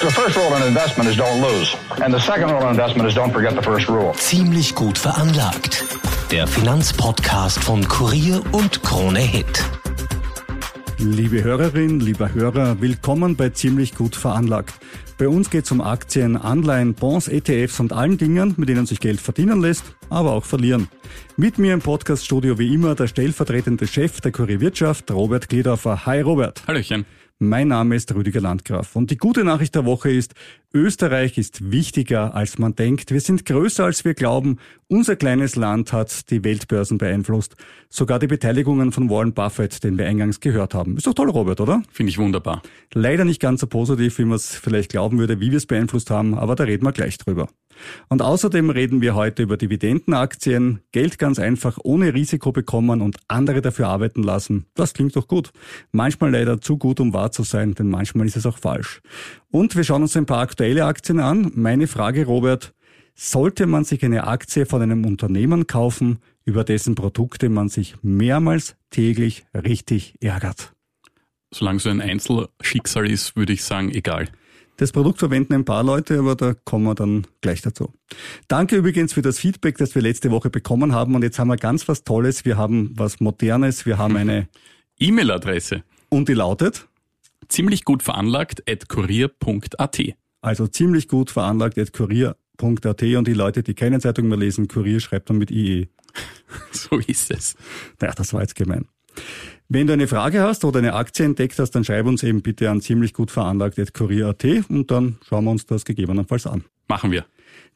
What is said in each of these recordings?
The first rule in investment is don't lose. And the second rule in investment is don't forget the first rule. Ziemlich gut veranlagt. Der Finanzpodcast von Kurier und Krone Hit. Liebe Hörerin, lieber Hörer, willkommen bei Ziemlich gut veranlagt. Bei uns geht es um Aktien, Anleihen, Bonds, ETFs und allen Dingen, mit denen sich Geld verdienen lässt, aber auch verlieren. Mit mir im Podcaststudio wie immer der stellvertretende Chef der Kurier Wirtschaft, Robert Gliedorfer. Hi Robert. Hallöchen. Mein Name ist Rüdiger Landgraf und die gute Nachricht der Woche ist, Österreich ist wichtiger als man denkt. Wir sind größer als wir glauben. Unser kleines Land hat die Weltbörsen beeinflusst. Sogar die Beteiligungen von Warren Buffett, den wir eingangs gehört haben. Ist doch toll, Robert, oder? Finde ich wunderbar. Leider nicht ganz so positiv, wie man es vielleicht glauben würde, wie wir es beeinflusst haben, aber da reden wir gleich drüber. Und außerdem reden wir heute über Dividendenaktien, Geld ganz einfach ohne Risiko bekommen und andere dafür arbeiten lassen. Das klingt doch gut. Manchmal leider zu gut, um wahr zu sein, denn manchmal ist es auch falsch. Und wir schauen uns ein paar aktuelle Aktien an. Meine Frage, Robert, sollte man sich eine Aktie von einem Unternehmen kaufen, über dessen Produkte man sich mehrmals täglich richtig ärgert? Solange so ein Einzelschicksal ist, würde ich sagen, egal. Das Produkt verwenden ein paar Leute, aber da kommen wir dann gleich dazu. Danke übrigens für das Feedback, das wir letzte Woche bekommen haben. Und jetzt haben wir ganz was Tolles. Wir haben was Modernes. Wir haben eine E-Mail-Adresse. Und die lautet? Ziemlich gut veranlagt at kurier.at. Also ziemlich gut veranlagt at kurier.at. Und die Leute, die keine Zeitung mehr lesen, Kurier schreibt dann mit IE. So ist es. Naja, das war jetzt gemein. Wenn du eine Frage hast oder eine Aktie entdeckt hast, dann schreib uns eben bitte an ziemlich gut veranlagt kurier.at und dann schauen wir uns das gegebenenfalls an. Machen wir.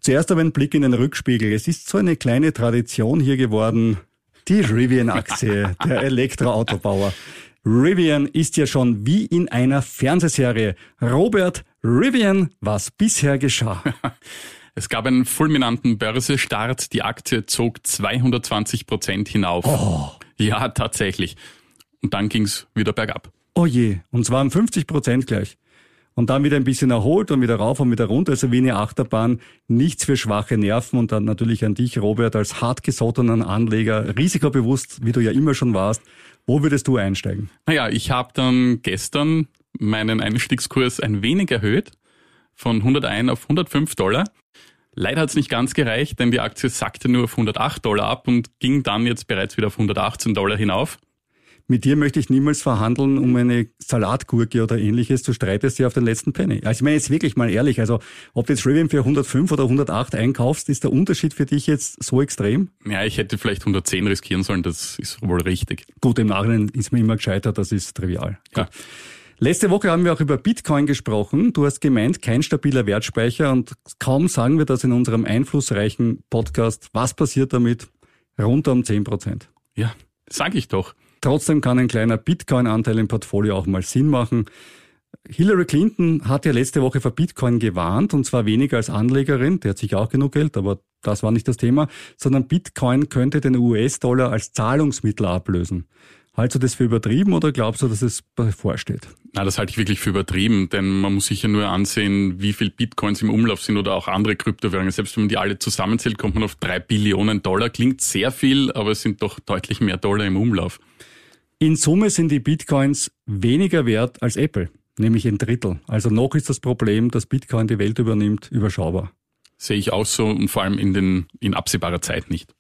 Zuerst aber ein Blick in den Rückspiegel. Es ist so eine kleine Tradition hier geworden. Die Rivian-Aktie, der Elektroautobauer. Rivian ist ja schon wie in einer Fernsehserie. Robert Rivian, was bisher geschah. Es gab einen fulminanten Börsestart. Die Aktie zog 220 Prozent hinauf. Oh. Ja, tatsächlich. Und dann ging's wieder bergab. Oh je, und zwar um 50 Prozent gleich. Und dann wieder ein bisschen erholt und wieder rauf und wieder runter, also wie eine Achterbahn. Nichts für schwache Nerven und dann natürlich an dich, Robert, als hartgesottenen Anleger, risikobewusst, wie du ja immer schon warst. Wo würdest du einsteigen? Naja, ich habe dann gestern meinen Einstiegskurs ein wenig erhöht, von 101 auf 105 Dollar. Leider hat es nicht ganz gereicht, denn die Aktie sackte nur auf 108 Dollar ab und ging dann jetzt bereits wieder auf 118 Dollar hinauf. Mit dir möchte ich niemals verhandeln um eine Salatgurke oder ähnliches. Du streitest ja auf den letzten Penny. Also ich meine jetzt wirklich mal ehrlich, also ob du jetzt Rivian für 105 oder 108 einkaufst, ist der Unterschied für dich jetzt so extrem? Ja, ich hätte vielleicht 110 riskieren sollen, das ist wohl richtig. Gut, im Nachhinein ist mir immer gescheitert, das ist trivial. Ja. Letzte Woche haben wir auch über Bitcoin gesprochen. Du hast gemeint, kein stabiler Wertspeicher und kaum sagen wir das in unserem einflussreichen Podcast. Was passiert damit? Runter um 10 Prozent. Ja, sag ich doch. Trotzdem kann ein kleiner Bitcoin-Anteil im Portfolio auch mal Sinn machen. Hillary Clinton hat ja letzte Woche vor Bitcoin gewarnt, und zwar weniger als Anlegerin, der hat sich auch genug Geld, aber das war nicht das Thema, sondern Bitcoin könnte den US-Dollar als Zahlungsmittel ablösen. Haltest du das für übertrieben oder glaubst du, dass es bevorsteht? Na, das halte ich wirklich für übertrieben, denn man muss sich ja nur ansehen, wie viel Bitcoins im Umlauf sind oder auch andere Kryptowährungen. Selbst wenn man die alle zusammenzählt, kommt man auf drei Billionen Dollar. Klingt sehr viel, aber es sind doch deutlich mehr Dollar im Umlauf. In Summe sind die Bitcoins weniger wert als Apple, nämlich ein Drittel. Also noch ist das Problem, dass Bitcoin die Welt übernimmt, überschaubar. Sehe ich auch so und vor allem in, den, in absehbarer Zeit nicht.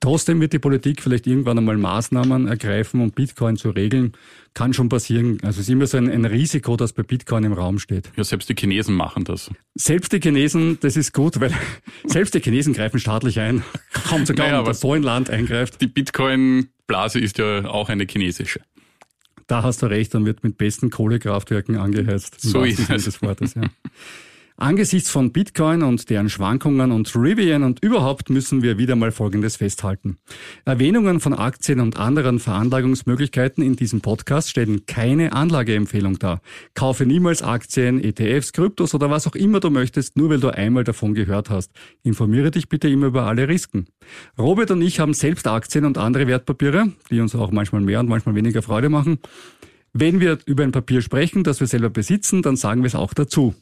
Trotzdem wird die Politik vielleicht irgendwann einmal Maßnahmen ergreifen, um Bitcoin zu regeln. Kann schon passieren. Also es ist immer so ein, ein, Risiko, das bei Bitcoin im Raum steht. Ja, selbst die Chinesen machen das. Selbst die Chinesen, das ist gut, weil selbst die Chinesen greifen staatlich ein. Kaum zu glauben, naja, dass so ein Land eingreift. Die Bitcoin-Blase ist ja auch eine chinesische. Da hast du recht, dann wird mit besten Kohlekraftwerken angeheizt. So ist es. Des Wortes, ja. Angesichts von Bitcoin und deren Schwankungen und Rivian und überhaupt müssen wir wieder mal Folgendes festhalten. Erwähnungen von Aktien und anderen Veranlagungsmöglichkeiten in diesem Podcast stellen keine Anlageempfehlung dar. Kaufe niemals Aktien, ETFs, Kryptos oder was auch immer du möchtest, nur weil du einmal davon gehört hast. Informiere dich bitte immer über alle Risiken. Robert und ich haben selbst Aktien und andere Wertpapiere, die uns auch manchmal mehr und manchmal weniger Freude machen. Wenn wir über ein Papier sprechen, das wir selber besitzen, dann sagen wir es auch dazu.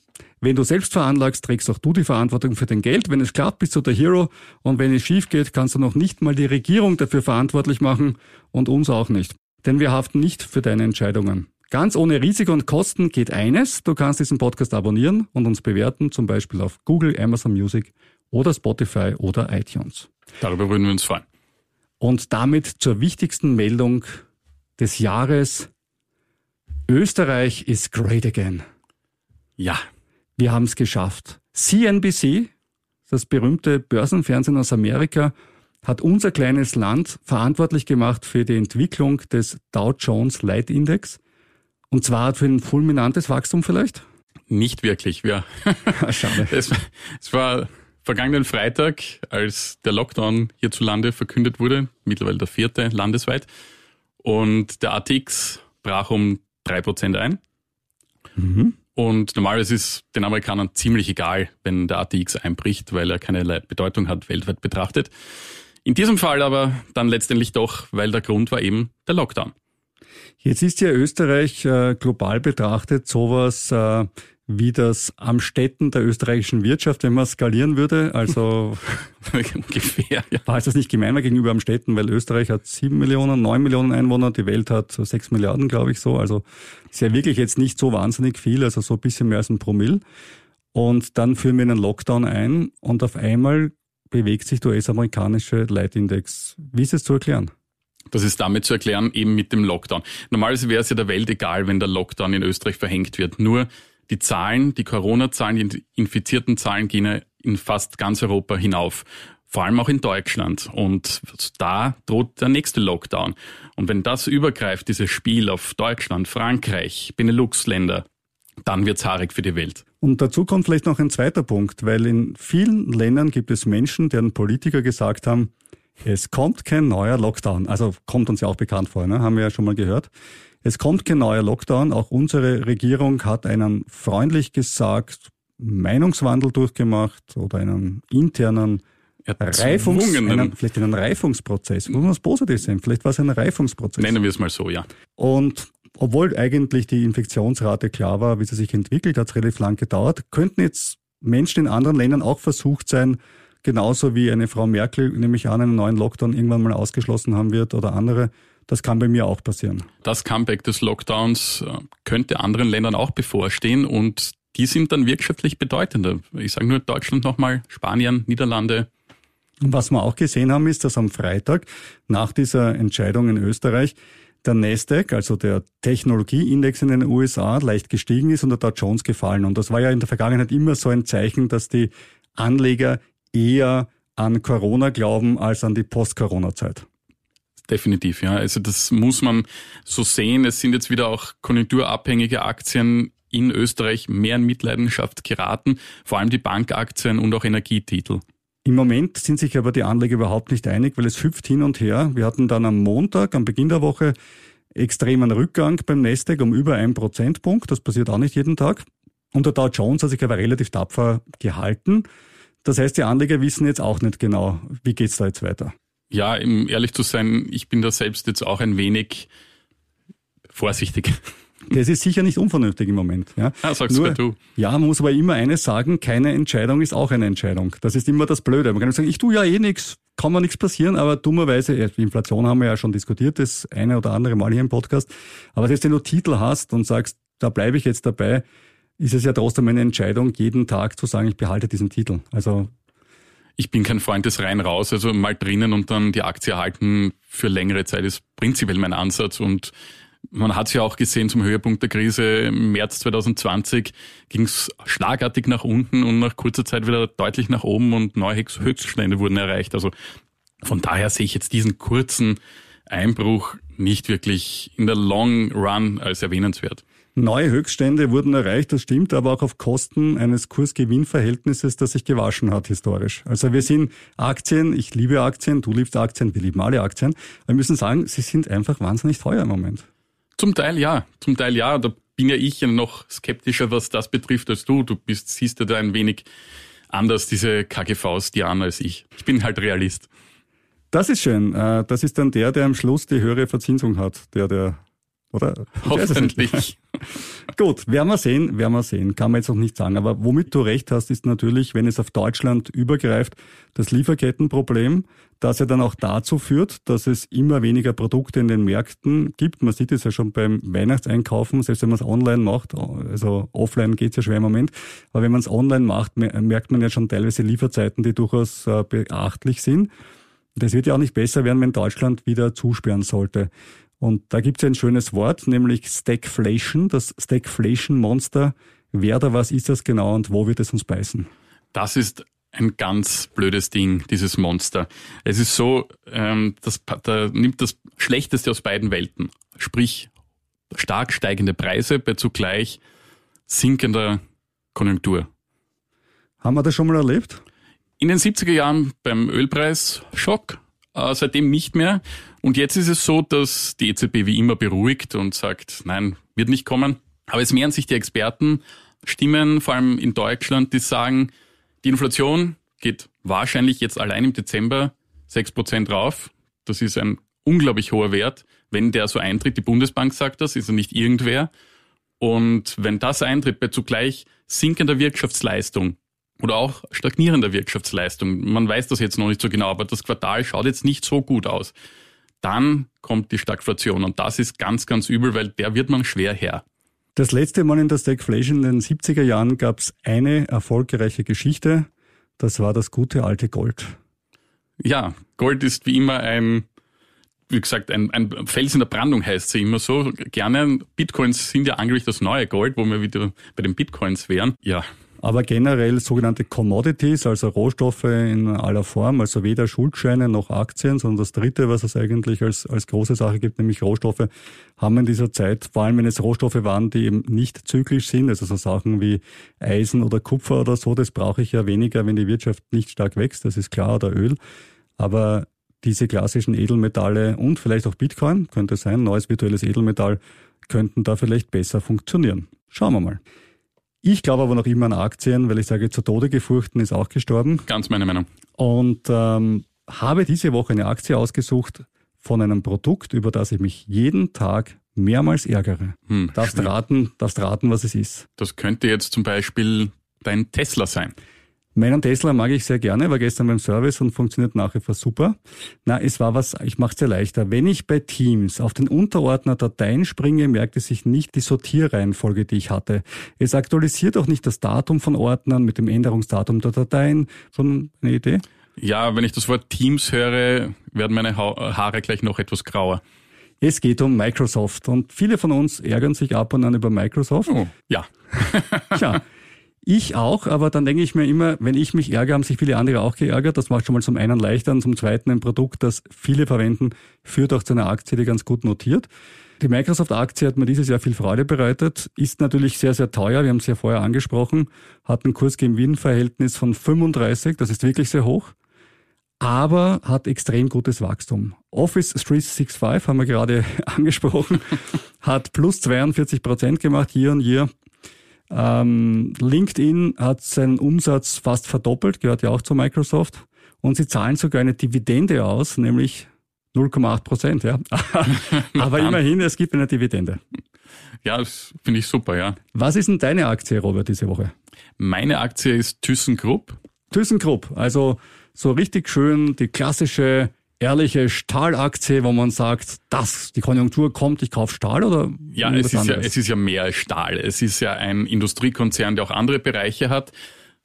Wenn du selbst veranlagst, trägst auch du die Verantwortung für dein Geld. Wenn es klappt, bist du der Hero. Und wenn es schief geht, kannst du noch nicht mal die Regierung dafür verantwortlich machen und uns auch nicht. Denn wir haften nicht für deine Entscheidungen. Ganz ohne Risiko und Kosten geht eines. Du kannst diesen Podcast abonnieren und uns bewerten, zum Beispiel auf Google, Amazon Music oder Spotify oder iTunes. Darüber würden wir uns freuen. Und damit zur wichtigsten Meldung des Jahres Österreich is great again. Ja. Wir haben es geschafft. CNBC, das berühmte Börsenfernsehen aus Amerika, hat unser kleines Land verantwortlich gemacht für die Entwicklung des Dow Jones Light Index. Und zwar für ein fulminantes Wachstum vielleicht? Nicht wirklich, ja. Schade. Es, es war vergangenen Freitag, als der Lockdown hierzulande verkündet wurde, mittlerweile der vierte landesweit. Und der ATX brach um drei Prozent ein. Mhm. Und normalerweise ist den Amerikanern ziemlich egal, wenn der ATX einbricht, weil er keinerlei Bedeutung hat, weltweit betrachtet. In diesem Fall aber dann letztendlich doch, weil der Grund war eben der Lockdown. Jetzt ist ja Österreich äh, global betrachtet sowas äh, wie das am Städten der österreichischen Wirtschaft, wenn man skalieren würde. Also ungefähr. Ja. War es das nicht gemeiner gegenüber am Städten, weil Österreich hat sieben Millionen, neun Millionen Einwohner, die Welt hat sechs Milliarden, glaube ich so. Also ist ja wirklich jetzt nicht so wahnsinnig viel, also so ein bisschen mehr als ein Promille. Und dann führen wir einen Lockdown ein und auf einmal bewegt sich der US-amerikanische Leitindex. Wie ist es zu erklären? Das ist damit zu erklären, eben mit dem Lockdown. Normalerweise wäre es ja der Welt egal, wenn der Lockdown in Österreich verhängt wird. Nur die Zahlen, die Corona-Zahlen, die infizierten Zahlen gehen in fast ganz Europa hinauf. Vor allem auch in Deutschland. Und da droht der nächste Lockdown. Und wenn das übergreift, dieses Spiel auf Deutschland, Frankreich, Benelux-Länder, dann wird's haarig für die Welt. Und dazu kommt vielleicht noch ein zweiter Punkt, weil in vielen Ländern gibt es Menschen, deren Politiker gesagt haben, es kommt kein neuer Lockdown. Also kommt uns ja auch bekannt vor, ne? haben wir ja schon mal gehört. Es kommt kein neuer Lockdown. Auch unsere Regierung hat einen freundlich gesagt Meinungswandel durchgemacht oder einen internen Reifungs, einen, vielleicht einen Reifungsprozess. Muss man es positiv sehen? Vielleicht war es ein Reifungsprozess. Nennen wir es mal so, ja. Und obwohl eigentlich die Infektionsrate klar war, wie sie sich entwickelt, hat es relativ lang gedauert, könnten jetzt Menschen in anderen Ländern auch versucht sein, genauso wie eine Frau Merkel, nämlich an, einen neuen Lockdown irgendwann mal ausgeschlossen haben wird oder andere, das kann bei mir auch passieren. Das Comeback des Lockdowns äh, könnte anderen Ländern auch bevorstehen und die sind dann wirtschaftlich bedeutender. Ich sage nur Deutschland nochmal, Spanien, Niederlande. Und was wir auch gesehen haben, ist, dass am Freitag nach dieser Entscheidung in Österreich der Nasdaq, also der Technologieindex in den USA, leicht gestiegen ist und der Dow Jones gefallen. Und das war ja in der Vergangenheit immer so ein Zeichen, dass die Anleger eher an Corona glauben als an die Post-Corona-Zeit. Definitiv, ja. Also das muss man so sehen. Es sind jetzt wieder auch konjunkturabhängige Aktien in Österreich mehr in Mitleidenschaft geraten, vor allem die Bankaktien und auch Energietitel. Im Moment sind sich aber die Anleger überhaupt nicht einig, weil es hüpft hin und her. Wir hatten dann am Montag, am Beginn der Woche, extremen Rückgang beim Nasdaq um über einen Prozentpunkt. Das passiert auch nicht jeden Tag. Und der Dow Jones hat sich aber relativ tapfer gehalten. Das heißt, die Anleger wissen jetzt auch nicht genau, wie geht's da jetzt weiter. Ja, um ehrlich zu sein, ich bin da selbst jetzt auch ein wenig vorsichtig. Das ist sicher nicht unvernünftig im Moment. Ja, ja sagst Nur, du. Ja, man muss aber immer eines sagen, keine Entscheidung ist auch eine Entscheidung. Das ist immer das Blöde. Man kann sagen, ich tue ja eh nichts, kann mir nichts passieren, aber dummerweise, Inflation haben wir ja schon diskutiert, das eine oder andere Mal hier im Podcast. Aber jetzt, wenn du Titel hast und sagst, da bleibe ich jetzt dabei, ist es ja trotzdem eine Entscheidung, jeden Tag zu sagen, ich behalte diesen Titel. Also ich bin kein Freund des rein raus, also mal drinnen und dann die Aktie erhalten für längere Zeit ist prinzipiell mein Ansatz und man hat es ja auch gesehen zum Höhepunkt der Krise im März 2020 ging es schlagartig nach unten und nach kurzer Zeit wieder deutlich nach oben und neue Höchststände wurden erreicht. Also von daher sehe ich jetzt diesen kurzen Einbruch nicht wirklich in der Long Run als erwähnenswert. Neue Höchststände wurden erreicht, das stimmt, aber auch auf Kosten eines Kurs-Gewinn-Verhältnisses, das sich gewaschen hat historisch. Also wir sind Aktien, ich liebe Aktien, du liebst Aktien, wir lieben alle Aktien. Wir müssen sagen, sie sind einfach wahnsinnig teuer im Moment. Zum Teil ja, zum Teil ja. Da bin ja ich noch skeptischer, was das betrifft, als du. Du bist, siehst ja da ein wenig anders diese KGVs, die an als ich. Ich bin halt Realist. Das ist schön. Äh, das ist dann der, der am Schluss die höhere Verzinsung hat, der, der oder? Hoffentlich. Gut, werden wir sehen, werden wir sehen. Kann man jetzt noch nicht sagen. Aber womit du recht hast, ist natürlich, wenn es auf Deutschland übergreift, das Lieferkettenproblem, das ja dann auch dazu führt, dass es immer weniger Produkte in den Märkten gibt. Man sieht es ja schon beim Weihnachtseinkaufen, selbst wenn man es online macht, also offline geht es ja schwer im Moment, aber wenn man es online macht, merkt man ja schon teilweise Lieferzeiten, die durchaus äh, beachtlich sind. Das wird ja auch nicht besser werden, wenn Deutschland wieder zusperren sollte. Und da gibt es ein schönes Wort, nämlich Stagflation, das Stagflation-Monster. Wer oder was ist das genau und wo wird es uns beißen? Das ist ein ganz blödes Ding, dieses Monster. Es ist so, ähm, das, da nimmt das Schlechteste aus beiden Welten. Sprich, stark steigende Preise bei zugleich sinkender Konjunktur. Haben wir das schon mal erlebt? In den 70er Jahren beim Ölpreis Schock, äh, seitdem nicht mehr. Und jetzt ist es so, dass die EZB wie immer beruhigt und sagt, nein, wird nicht kommen. Aber es mehren sich die Experten, Stimmen, vor allem in Deutschland, die sagen, die Inflation geht wahrscheinlich jetzt allein im Dezember 6% rauf. Das ist ein unglaublich hoher Wert. Wenn der so eintritt, die Bundesbank sagt das, ist er nicht irgendwer. Und wenn das eintritt bei zugleich sinkender Wirtschaftsleistung, oder auch stagnierender Wirtschaftsleistung. Man weiß das jetzt noch nicht so genau, aber das Quartal schaut jetzt nicht so gut aus. Dann kommt die Stagflation und das ist ganz, ganz übel, weil der wird man schwer her. Das letzte Mal in der Stagflation in den 70er Jahren gab es eine erfolgreiche Geschichte. Das war das gute alte Gold. Ja, Gold ist wie immer ein, wie gesagt, ein, ein Fels in der Brandung heißt sie immer so. Gerne. Bitcoins sind ja angeblich das neue Gold, wo wir wieder bei den Bitcoins wären. Ja, aber generell sogenannte Commodities, also Rohstoffe in aller Form, also weder Schuldscheine noch Aktien, sondern das Dritte, was es eigentlich als, als große Sache gibt, nämlich Rohstoffe, haben in dieser Zeit, vor allem wenn es Rohstoffe waren, die eben nicht zyklisch sind, also so Sachen wie Eisen oder Kupfer oder so, das brauche ich ja weniger, wenn die Wirtschaft nicht stark wächst, das ist klar, oder Öl. Aber diese klassischen Edelmetalle und vielleicht auch Bitcoin, könnte sein, neues virtuelles Edelmetall, könnten da vielleicht besser funktionieren. Schauen wir mal. Ich glaube aber noch immer an Aktien, weil ich sage, zu Tode gefurchten ist auch gestorben. Ganz meine Meinung. Und ähm, habe diese Woche eine Aktie ausgesucht von einem Produkt, über das ich mich jeden Tag mehrmals ärgere. Hm, darfst raten, darfst raten, was es ist. Das könnte jetzt zum Beispiel dein Tesla sein. Meinen Tesla mag ich sehr gerne, war gestern beim Service und funktioniert nach wie vor super. Na, es war was, ich mache es dir leichter. Wenn ich bei Teams auf den Unterordner Dateien springe, merkt es sich nicht die Sortierreihenfolge, die ich hatte. Es aktualisiert auch nicht das Datum von Ordnern mit dem Änderungsdatum der Dateien. Schon eine Idee? Ja, wenn ich das Wort Teams höre, werden meine Haare gleich noch etwas grauer. Es geht um Microsoft und viele von uns ärgern sich ab und an über Microsoft. Oh, ja. Tja, Ich auch, aber dann denke ich mir immer, wenn ich mich ärgere, haben sich viele andere auch geärgert. Das macht schon mal zum einen leichter und zum zweiten ein Produkt, das viele verwenden, führt auch zu einer Aktie, die ganz gut notiert. Die Microsoft-Aktie hat mir dieses Jahr viel Freude bereitet, ist natürlich sehr, sehr teuer. Wir haben es ja vorher angesprochen, hat ein Kurs-Gewinn-Verhältnis von 35, das ist wirklich sehr hoch, aber hat extrem gutes Wachstum. Office 365 haben wir gerade angesprochen, hat plus 42 Prozent gemacht, year on year. Ähm, LinkedIn hat seinen Umsatz fast verdoppelt, gehört ja auch zu Microsoft. Und sie zahlen sogar eine Dividende aus, nämlich 0,8 Prozent, ja. Aber immerhin, es gibt eine Dividende. Ja, das finde ich super, ja. Was ist denn deine Aktie, Robert, diese Woche? Meine Aktie ist ThyssenKrupp. ThyssenKrupp, also so richtig schön die klassische ehrliche Stahlaktie, wo man sagt, das, die Konjunktur kommt, ich kaufe Stahl oder? Ja, es ist ja, es ist ja mehr Stahl. Es ist ja ein Industriekonzern, der auch andere Bereiche hat,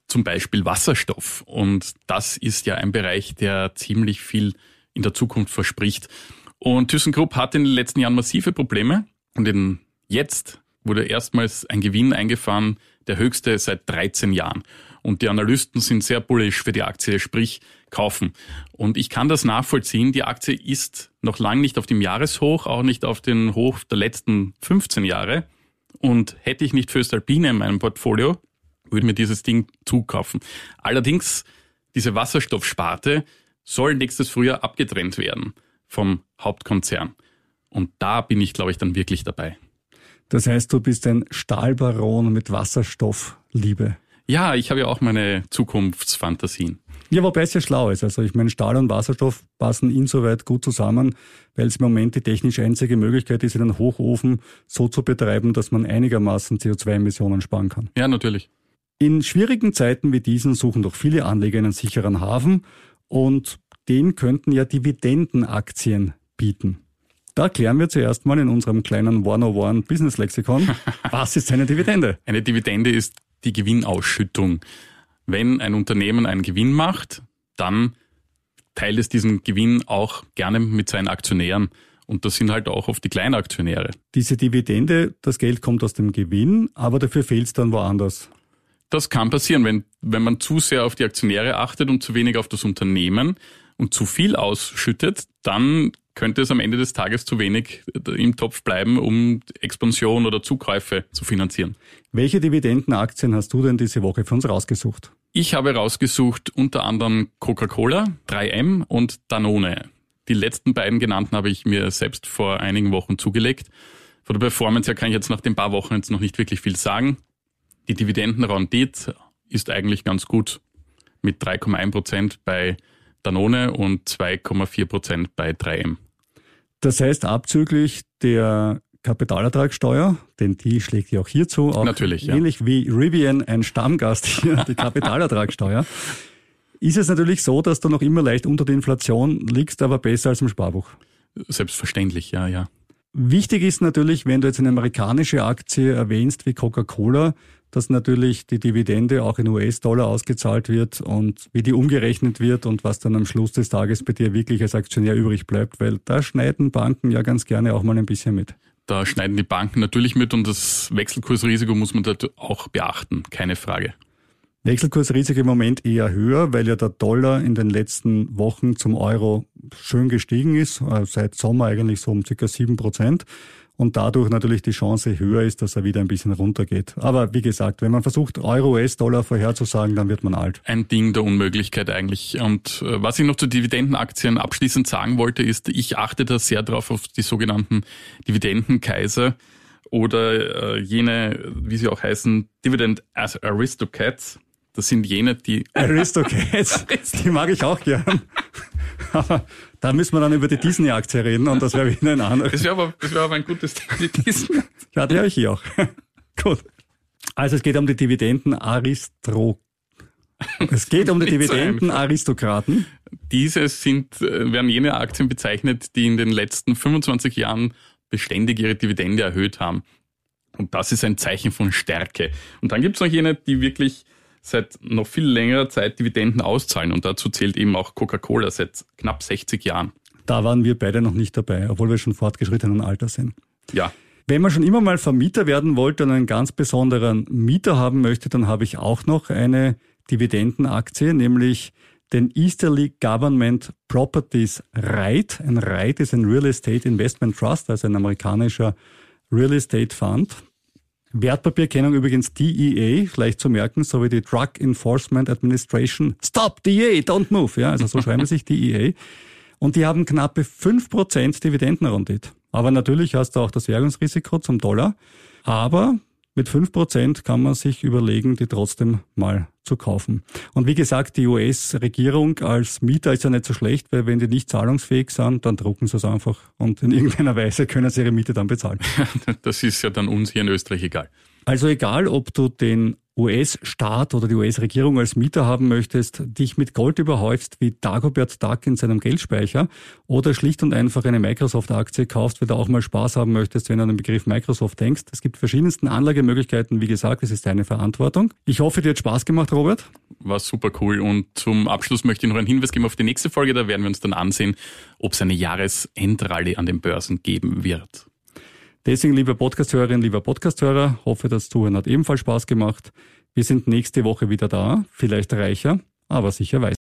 zum Beispiel Wasserstoff. Und das ist ja ein Bereich, der ziemlich viel in der Zukunft verspricht. Und ThyssenKrupp hat in den letzten Jahren massive Probleme und in jetzt wurde erstmals ein Gewinn eingefahren, der höchste seit 13 Jahren. Und die Analysten sind sehr bullish für die Aktie, sprich kaufen. Und ich kann das nachvollziehen. Die Aktie ist noch lang nicht auf dem Jahreshoch, auch nicht auf den Hoch der letzten 15 Jahre. Und hätte ich nicht Föstalpine in meinem Portfolio, würde mir dieses Ding zukaufen. Allerdings, diese Wasserstoffsparte soll nächstes Frühjahr abgetrennt werden vom Hauptkonzern. Und da bin ich, glaube ich, dann wirklich dabei. Das heißt, du bist ein Stahlbaron mit Wasserstoffliebe. Ja, ich habe ja auch meine Zukunftsfantasien. Ja, wobei es ja schlau ist. Also ich meine, Stahl und Wasserstoff passen insoweit gut zusammen, weil es im Moment die technisch einzige Möglichkeit ist, einen Hochofen so zu betreiben, dass man einigermaßen CO2-Emissionen sparen kann. Ja, natürlich. In schwierigen Zeiten wie diesen suchen doch viele Anleger einen sicheren Hafen und den könnten ja Dividendenaktien bieten. Da klären wir zuerst mal in unserem kleinen 101 Business Lexikon, was ist eine Dividende? Eine Dividende ist die Gewinnausschüttung. Wenn ein Unternehmen einen Gewinn macht, dann teilt es diesen Gewinn auch gerne mit seinen Aktionären. Und das sind halt auch oft die Kleinaktionäre. Diese Dividende, das Geld kommt aus dem Gewinn, aber dafür fehlt es dann woanders. Das kann passieren, wenn, wenn man zu sehr auf die Aktionäre achtet und zu wenig auf das Unternehmen und zu viel ausschüttet, dann könnte es am Ende des Tages zu wenig im Topf bleiben, um Expansion oder Zukäufe zu finanzieren. Welche Dividendenaktien hast du denn diese Woche für uns rausgesucht? Ich habe rausgesucht unter anderem Coca-Cola, 3M und Danone. Die letzten beiden genannten habe ich mir selbst vor einigen Wochen zugelegt. Von der Performance her kann ich jetzt nach den paar Wochen jetzt noch nicht wirklich viel sagen. Die Dividendenrendite ist eigentlich ganz gut mit 3,1 Prozent bei Danone und 2,4 Prozent bei 3M. Das heißt, abzüglich der Kapitalertragssteuer, denn die schlägt ja auch hierzu, auch Natürlich, ja. ähnlich wie Rivian ein Stammgast hier, die Kapitalertragssteuer, ist es natürlich so, dass du noch immer leicht unter der Inflation liegst, aber besser als im Sparbuch. Selbstverständlich, ja, ja. Wichtig ist natürlich, wenn du jetzt eine amerikanische Aktie erwähnst wie Coca-Cola, dass natürlich die Dividende auch in US-Dollar ausgezahlt wird und wie die umgerechnet wird und was dann am Schluss des Tages bei dir wirklich als Aktionär übrig bleibt, weil da schneiden Banken ja ganz gerne auch mal ein bisschen mit. Da schneiden die Banken natürlich mit und das Wechselkursrisiko muss man dort auch beachten, keine Frage. Wechselkursrisiko im Moment eher höher, weil ja der Dollar in den letzten Wochen zum Euro schön gestiegen ist, äh, seit Sommer eigentlich so um circa sieben Prozent und dadurch natürlich die Chance höher ist, dass er wieder ein bisschen runtergeht. Aber wie gesagt, wenn man versucht, Euro, US-Dollar vorherzusagen, dann wird man alt. Ein Ding der Unmöglichkeit eigentlich. Und äh, was ich noch zu Dividendenaktien abschließend sagen wollte, ist, ich achte da sehr drauf auf die sogenannten Dividendenkaiser oder äh, jene, wie sie auch heißen, Dividend Aristocrats. Das sind jene, die... Aristocrats, die mag ich auch gern. Aber da müssen wir dann über die Disney-Aktie reden und das wäre wieder ein anderes. Das wäre aber, das wäre aber ein gutes die Disney. Ja, die habe ich hier auch. Gut. Also es geht um die Dividenden-Aristro. Es geht um die Dividenden-Aristokraten. Diese sind, äh, werden jene Aktien bezeichnet, die in den letzten 25 Jahren beständig ihre Dividende erhöht haben. Und das ist ein Zeichen von Stärke. Und dann gibt es noch jene, die wirklich seit noch viel längerer Zeit Dividenden auszahlen. Und dazu zählt eben auch Coca-Cola seit knapp 60 Jahren. Da waren wir beide noch nicht dabei, obwohl wir schon fortgeschrittenen Alter sind. Ja. Wenn man schon immer mal Vermieter werden wollte und einen ganz besonderen Mieter haben möchte, dann habe ich auch noch eine Dividendenaktie, nämlich den Easterly Government Properties REIT. Ein REIT ist ein Real Estate Investment Trust, also ein amerikanischer Real Estate Fund. Wertpapierkennung übrigens DEA, leicht zu merken, so wie die Drug Enforcement Administration. Stop, DEA, don't move. Ja, also so schreiben sich DEA. Und die haben knappe 5% Dividendenrendite. Aber natürlich hast du auch das Währungsrisiko zum Dollar. Aber mit 5% kann man sich überlegen, die trotzdem mal zu kaufen. Und wie gesagt, die US-Regierung als Mieter ist ja nicht so schlecht, weil wenn die nicht zahlungsfähig sind, dann drucken sie es einfach und in irgendeiner Weise können sie ihre Miete dann bezahlen. Das ist ja dann uns hier in Österreich egal. Also egal, ob du den US-Staat oder die US-Regierung als Mieter haben möchtest, dich mit Gold überhäufst wie Dagobert Duck in seinem Geldspeicher oder schlicht und einfach eine Microsoft-Aktie kaufst, weil du auch mal Spaß haben möchtest, wenn du an den Begriff Microsoft denkst. Es gibt verschiedensten Anlagemöglichkeiten. Wie gesagt, es ist deine Verantwortung. Ich hoffe, dir hat Spaß gemacht, Robert. War super cool. Und zum Abschluss möchte ich noch einen Hinweis geben auf die nächste Folge. Da werden wir uns dann ansehen, ob es eine Jahresendrallye an den Börsen geben wird. Deswegen, liebe Podcasthörerinnen, lieber Podcasthörer, hoffe, das Zuhören hat ebenfalls Spaß gemacht. Wir sind nächste Woche wieder da, vielleicht reicher, aber sicher weiß.